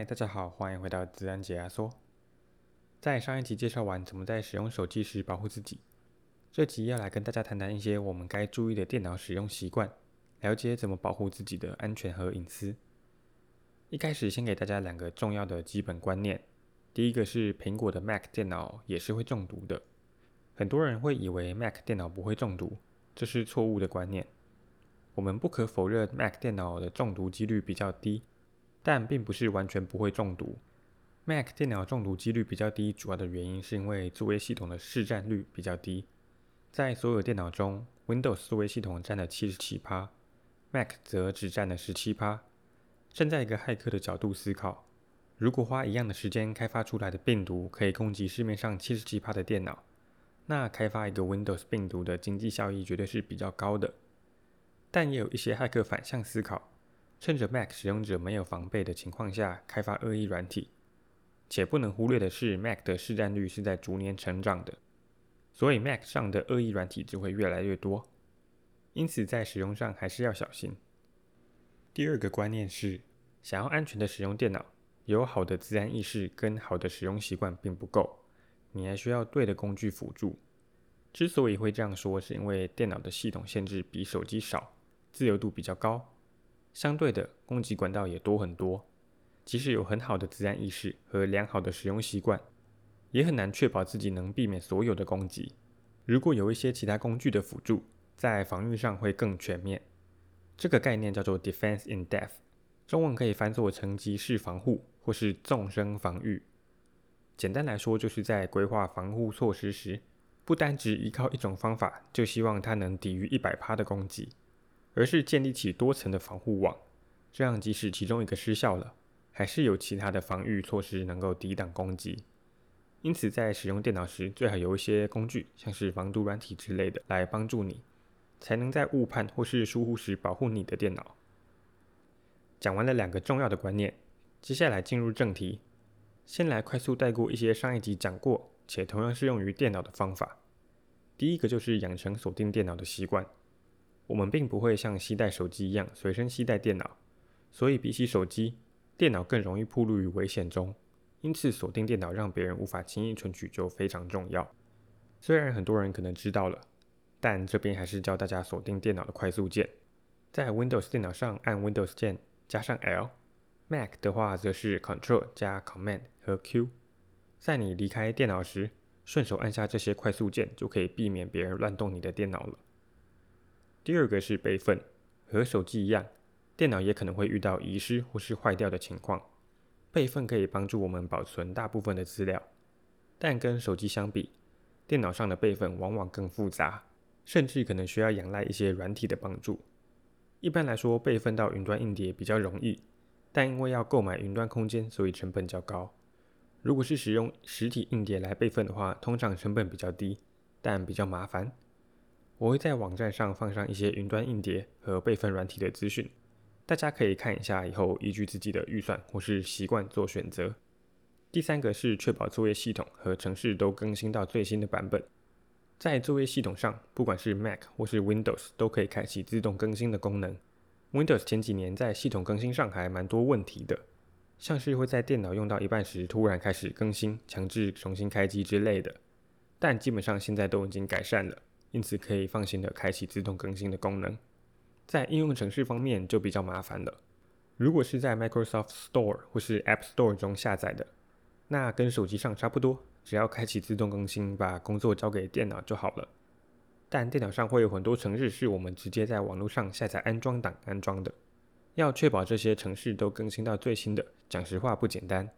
嗨，大家好，欢迎回到自然解压缩。在上一集介绍完怎么在使用手机时保护自己，这集要来跟大家谈谈一些我们该注意的电脑使用习惯，了解怎么保护自己的安全和隐私。一开始先给大家两个重要的基本观念，第一个是苹果的 Mac 电脑也是会中毒的。很多人会以为 Mac 电脑不会中毒，这是错误的观念。我们不可否认 Mac 电脑的中毒几率比较低。但并不是完全不会中毒。Mac 电脑中毒几率比较低，主要的原因是因为作业系统的市占率比较低。在所有电脑中，Windows 作业系统占了七十七趴，Mac 则只占了十七趴。站在一个骇客的角度思考，如果花一样的时间开发出来的病毒可以攻击市面上七十七趴的电脑，那开发一个 Windows 病毒的经济效益绝对是比较高的。但也有一些骇客反向思考。趁着 Mac 使用者没有防备的情况下开发恶意软体，且不能忽略的是，Mac 的市占率是在逐年成长的，所以 Mac 上的恶意软体只会越来越多。因此，在使用上还是要小心。第二个观念是，想要安全的使用电脑，有好的自安意识跟好的使用习惯并不够，你还需要对的工具辅助。之所以会这样说，是因为电脑的系统限制比手机少，自由度比较高。相对的，攻击管道也多很多。即使有很好的自然意识和良好的使用习惯，也很难确保自己能避免所有的攻击。如果有一些其他工具的辅助，在防御上会更全面。这个概念叫做 Defense in Depth，中文可以翻作层级式防护或是纵深防御。简单来说，就是在规划防护措施时，不单只依靠一种方法，就希望它能抵御一百趴的攻击。而是建立起多层的防护网，这样即使其中一个失效了，还是有其他的防御措施能够抵挡攻击。因此，在使用电脑时，最好有一些工具，像是防毒软体之类的，来帮助你，才能在误判或是疏忽时保护你的电脑。讲完了两个重要的观念，接下来进入正题，先来快速带过一些上一集讲过且同样适用于电脑的方法。第一个就是养成锁定电脑的习惯。我们并不会像携带手机一样随身携带电脑，所以比起手机，电脑更容易暴露于危险中。因此，锁定电脑让别人无法轻易存取就非常重要。虽然很多人可能知道了，但这边还是教大家锁定电脑的快速键。在 Windows 电脑上按 Windows 键加上 L，Mac 的话则是 Ctrl 加 Command 和 Q。在你离开电脑时，顺手按下这些快速键，就可以避免别人乱动你的电脑了。第二个是备份，和手机一样，电脑也可能会遇到遗失或是坏掉的情况。备份可以帮助我们保存大部分的资料，但跟手机相比，电脑上的备份往往更复杂，甚至可能需要仰赖一些软体的帮助。一般来说，备份到云端硬碟比较容易，但因为要购买云端空间，所以成本较高。如果是使用实体硬碟来备份的话，通常成本比较低，但比较麻烦。我会在网站上放上一些云端硬碟和备份软体的资讯，大家可以看一下，以后依据自己的预算或是习惯做选择。第三个是确保作业系统和程式都更新到最新的版本。在作业系统上，不管是 Mac 或是 Windows，都可以开启自动更新的功能。Windows 前几年在系统更新上还蛮多问题的，像是会在电脑用到一半时突然开始更新，强制重新开机之类的，但基本上现在都已经改善了。因此可以放心的开启自动更新的功能。在应用程式方面就比较麻烦了。如果是在 Microsoft Store 或是 App Store 中下载的，那跟手机上差不多，只要开启自动更新，把工作交给电脑就好了。但电脑上会有很多程式是我们直接在网络上下载安装档安装的，要确保这些程式都更新到最新的，讲实话不简单。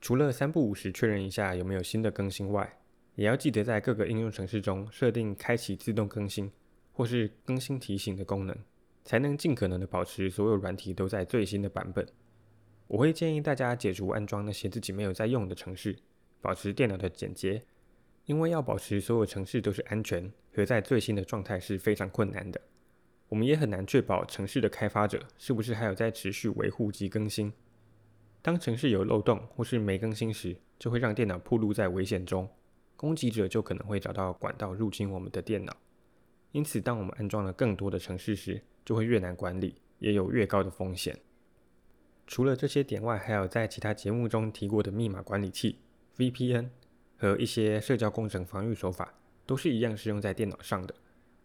除了三不五时确认一下有没有新的更新外，也要记得在各个应用程式中设定开启自动更新或是更新提醒的功能，才能尽可能的保持所有软体都在最新的版本。我会建议大家解除安装那些自己没有在用的程式，保持电脑的简洁，因为要保持所有程式都是安全和在最新的状态是非常困难的。我们也很难确保程式的开发者是不是还有在持续维护及更新。当程式有漏洞或是没更新时，就会让电脑暴露在危险中。攻击者就可能会找到管道入侵我们的电脑，因此，当我们安装了更多的程式时，就会越难管理，也有越高的风险。除了这些点外，还有在其他节目中提过的密码管理器、VPN 和一些社交工程防御手法，都是一样适用在电脑上的。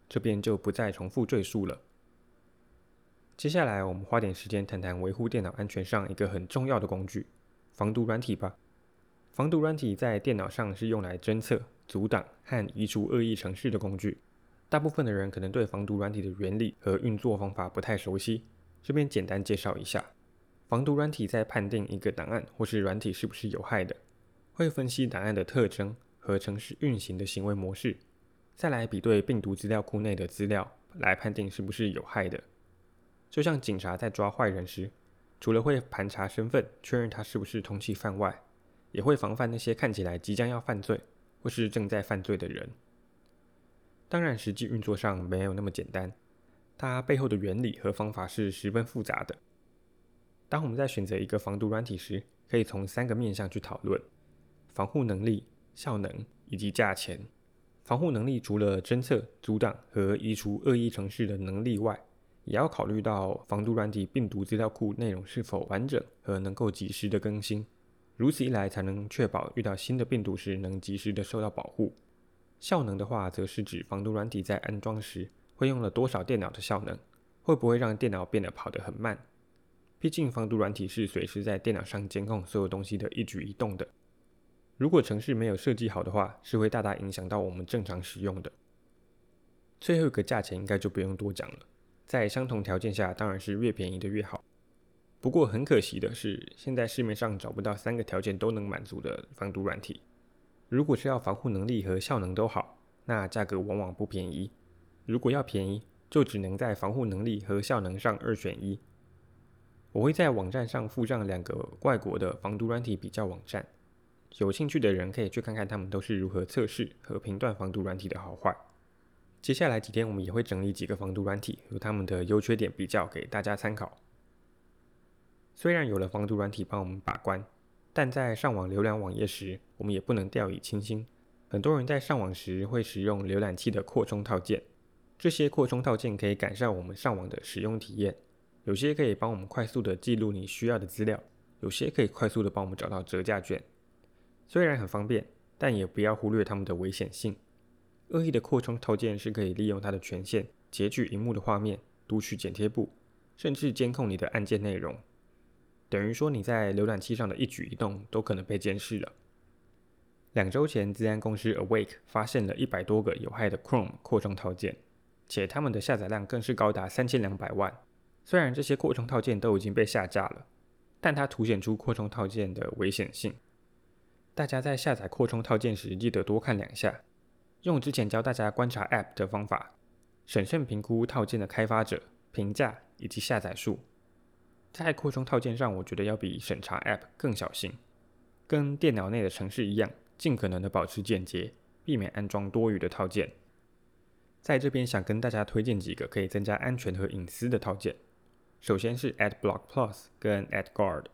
这边就不再重复赘述了。接下来，我们花点时间谈谈维护电脑安全上一个很重要的工具——防毒软体吧。防毒软体在电脑上是用来侦测、阻挡和移除恶意程式的工具。大部分的人可能对防毒软体的原理和运作方法不太熟悉，这边简单介绍一下。防毒软体在判定一个档案或是软体是不是有害的，会分析档案的特征和程式运行的行为模式，再来比对病毒资料库内的资料，来判定是不是有害的。就像警察在抓坏人时，除了会盘查身份，确认他是不是通缉犯外，也会防范那些看起来即将要犯罪或是正在犯罪的人。当然，实际运作上没有那么简单，它背后的原理和方法是十分复杂的。当我们在选择一个防毒软体时，可以从三个面向去讨论：防护能力、效能以及价钱。防护能力除了侦测、阻挡和移除恶意程式的能力外，也要考虑到防毒软体病毒资料库内容是否完整和能够及时的更新。如此一来，才能确保遇到新的病毒时能及时的受到保护。效能的话，则是指防毒软体在安装时会用了多少电脑的效能，会不会让电脑变得跑得很慢。毕竟，防毒软体是随时在电脑上监控所有东西的一举一动的。如果程式没有设计好的话，是会大大影响到我们正常使用的。最后一个价钱应该就不用多讲了，在相同条件下，当然是越便宜的越好。不过很可惜的是，现在市面上找不到三个条件都能满足的防毒软体。如果是要防护能力和效能都好，那价格往往不便宜。如果要便宜，就只能在防护能力和效能上二选一。我会在网站上附上两个外国的防毒软体比较网站，有兴趣的人可以去看看他们都是如何测试和评断防毒软体的好坏。接下来几天我们也会整理几个防毒软体和他们的优缺点比较给大家参考。虽然有了防毒软体帮我们把关，但在上网浏览网页时，我们也不能掉以轻心。很多人在上网时会使用浏览器的扩充套件，这些扩充套件可以改善我们上网的使用体验。有些可以帮我们快速地记录你需要的资料，有些可以快速地帮我们找到折价券。虽然很方便，但也不要忽略它们的危险性。恶意的扩充套件是可以利用它的权限截取荧幕的画面、读取剪贴簿，甚至监控你的按键内容。等于说你在浏览器上的一举一动都可能被监视了。两周前，资安公司 Awake 发现了一百多个有害的 Chrome 扩充套件，且它们的下载量更是高达三千两百万。虽然这些扩充套件都已经被下架了，但它凸显出扩充套件的危险性。大家在下载扩充套件时，记得多看两下，用之前教大家观察 App 的方法，审慎评估套件的开发者、评价以及下载数。在扩充套件上，我觉得要比审查 App 更小心，跟电脑内的程式一样，尽可能的保持简洁，避免安装多余的套件。在这边想跟大家推荐几个可以增加安全和隐私的套件。首先是 AdBlock Plus 跟 AdGuard，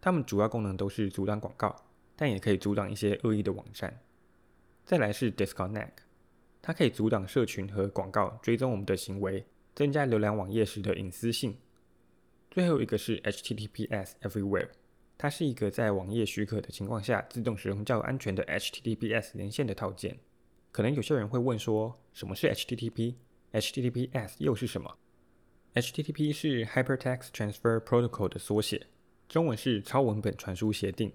它们主要功能都是阻挡广告，但也可以阻挡一些恶意的网站。再来是 Disconnect，它可以阻挡社群和广告追踪我们的行为，增加浏览网页时的隐私性。最后一个是 HTTPS Everywhere，它是一个在网页许可的情况下自动使用较安全的 HTTPS 连线的套件。可能有些人会问说，什么是 HTTP？HTTPS 又是什么？HTTP 是 Hypertext Transfer Protocol 的缩写，中文是超文本传输协定。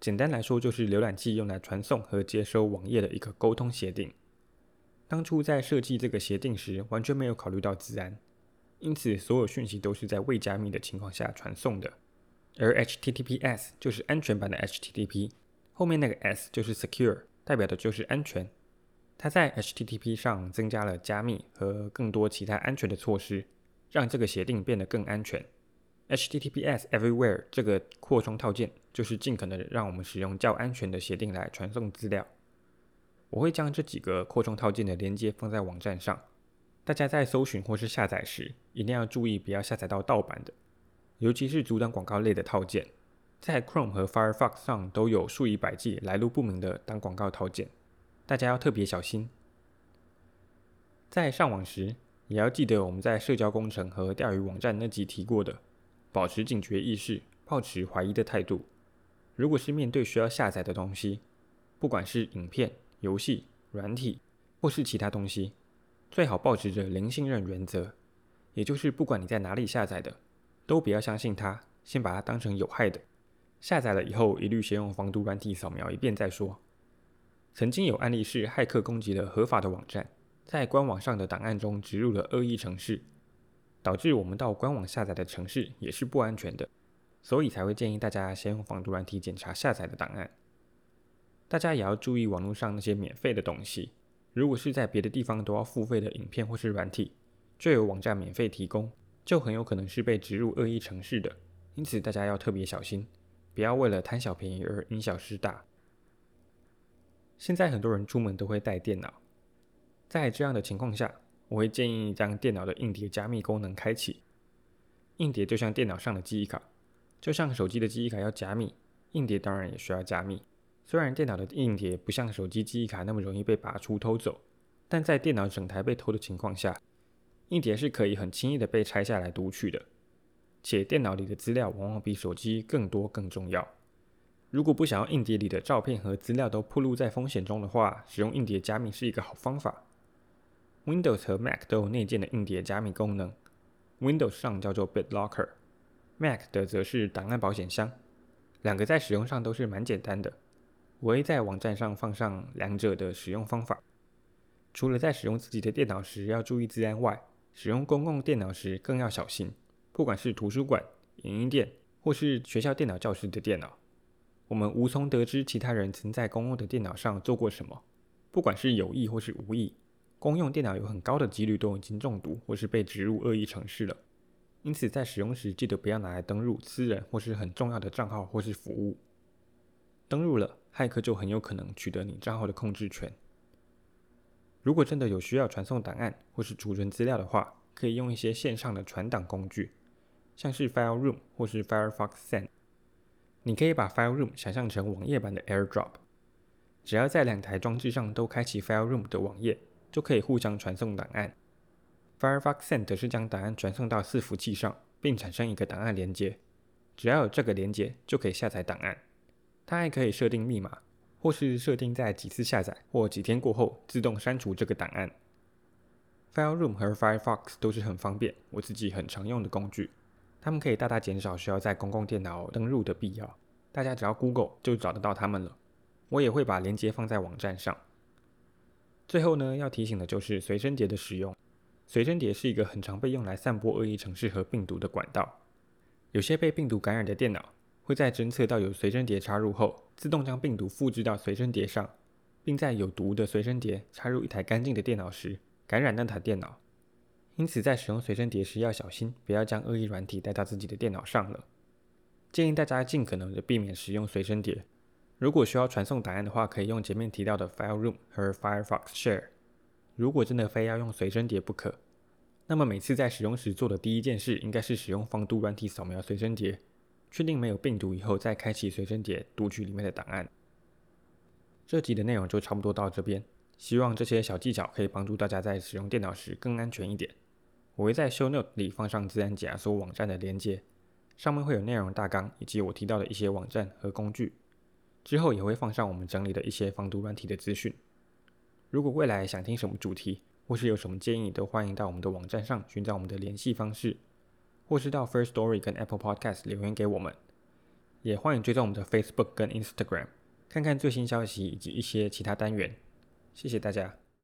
简单来说，就是浏览器用来传送和接收网页的一个沟通协定。当初在设计这个协定时，完全没有考虑到资安。因此，所有讯息都是在未加密的情况下传送的，而 HTTPS 就是安全版的 HTTP，后面那个 S 就是 Secure，代表的就是安全。它在 HTTP 上增加了加密和更多其他安全的措施，让这个协定变得更安全。HTTPS Everywhere 这个扩充套件就是尽可能让我们使用较安全的协定来传送资料。我会将这几个扩充套件的连接放在网站上。大家在搜寻或是下载时，一定要注意不要下载到盗版的，尤其是阻挡广告类的套件。在 Chrome 和 Firefox 上都有数以百计来路不明的挡广告套件，大家要特别小心。在上网时，也要记得我们在社交工程和钓鱼网站那集提过的，保持警觉意识，抱持怀疑的态度。如果是面对需要下载的东西，不管是影片、游戏、软体或是其他东西，最好保持着零信任原则，也就是不管你在哪里下载的，都不要相信它，先把它当成有害的。下载了以后，一律先用防毒软体扫描一遍再说。曾经有案例是骇客攻击了合法的网站，在官网上的档案中植入了恶意程式，导致我们到官网下载的程式也是不安全的。所以才会建议大家先用防毒软体检查下载的档案。大家也要注意网络上那些免费的东西，如果是在别的地方都要付费的影片或是软体，就有网站免费提供，就很有可能是被植入恶意程式的。因此大家要特别小心，不要为了贪小便宜而因小失大。现在很多人出门都会带电脑，在这样的情况下，我会建议将电脑的硬碟加密功能开启。硬碟就像电脑上的记忆卡。就像手机的记忆卡要加密，硬碟当然也需要加密。虽然电脑的硬碟不像手机记忆卡那么容易被拔出偷走，但在电脑整台被偷的情况下，硬碟是可以很轻易的被拆下来读取的。且电脑里的资料往往比手机更多更重要。如果不想要硬碟里的照片和资料都暴露在风险中的话，使用硬碟加密是一个好方法。Windows 和 Mac 都有内建的硬碟加密功能，Windows 上叫做 BitLocker。Mac 的则是档案保险箱，两个在使用上都是蛮简单的。我会在网站上放上两者的使用方法。除了在使用自己的电脑时要注意自安外，使用公共电脑时更要小心。不管是图书馆、影音店，或是学校电脑教室的电脑，我们无从得知其他人曾在公共的电脑上做过什么。不管是有意或是无意，公用电脑有很高的几率都已经中毒或是被植入恶意程式了。因此，在使用时记得不要拿来登入私人或是很重要的账号或是服务。登入了，骇客就很有可能取得你账号的控制权。如果真的有需要传送档案或是储存资料的话，可以用一些线上的传档工具，像是 FileRoom 或是 Firefox Send。你可以把 FileRoom 想象成网页版的 AirDrop，只要在两台装置上都开启 FileRoom 的网页，就可以互相传送档案。Firefox Send 是将档案传送到伺服器上，并产生一个档案连接。只要有这个连接，就可以下载档案。它还可以设定密码，或是设定在几次下载或几天过后自动删除这个档案。FileRoom 和 Firefox 都是很方便，我自己很常用的工具。它们可以大大减少需要在公共电脑登入的必要。大家只要 Google 就找得到它们了。我也会把连接放在网站上。最后呢，要提醒的就是随身碟的使用。随身碟是一个很常被用来散播恶意程式和病毒的管道。有些被病毒感染的电脑会在侦测到有随身碟插入后，自动将病毒复制到随身碟上，并在有毒的随身碟插入一台干净的电脑时，感染那台电脑。因此，在使用随身碟时要小心，不要将恶意软体带到自己的电脑上了。建议大家尽可能的避免使用随身碟。如果需要传送档案的话，可以用前面提到的 FileRoom 和 Firefox Share。如果真的非要用随身碟不可，那么每次在使用时做的第一件事，应该是使用防毒软体扫描随身碟，确定没有病毒以后，再开启随身碟读取里面的档案。这集的内容就差不多到这边，希望这些小技巧可以帮助大家在使用电脑时更安全一点。我会在 Show Note 里放上自然解压缩网站的连接，上面会有内容大纲以及我提到的一些网站和工具。之后也会放上我们整理的一些防毒软体的资讯。如果未来想听什么主题，或是有什么建议，都欢迎到我们的网站上寻找我们的联系方式，或是到 First Story 跟 Apple Podcast 留言给我们。也欢迎追踪我们的 Facebook 跟 Instagram，看看最新消息以及一些其他单元。谢谢大家。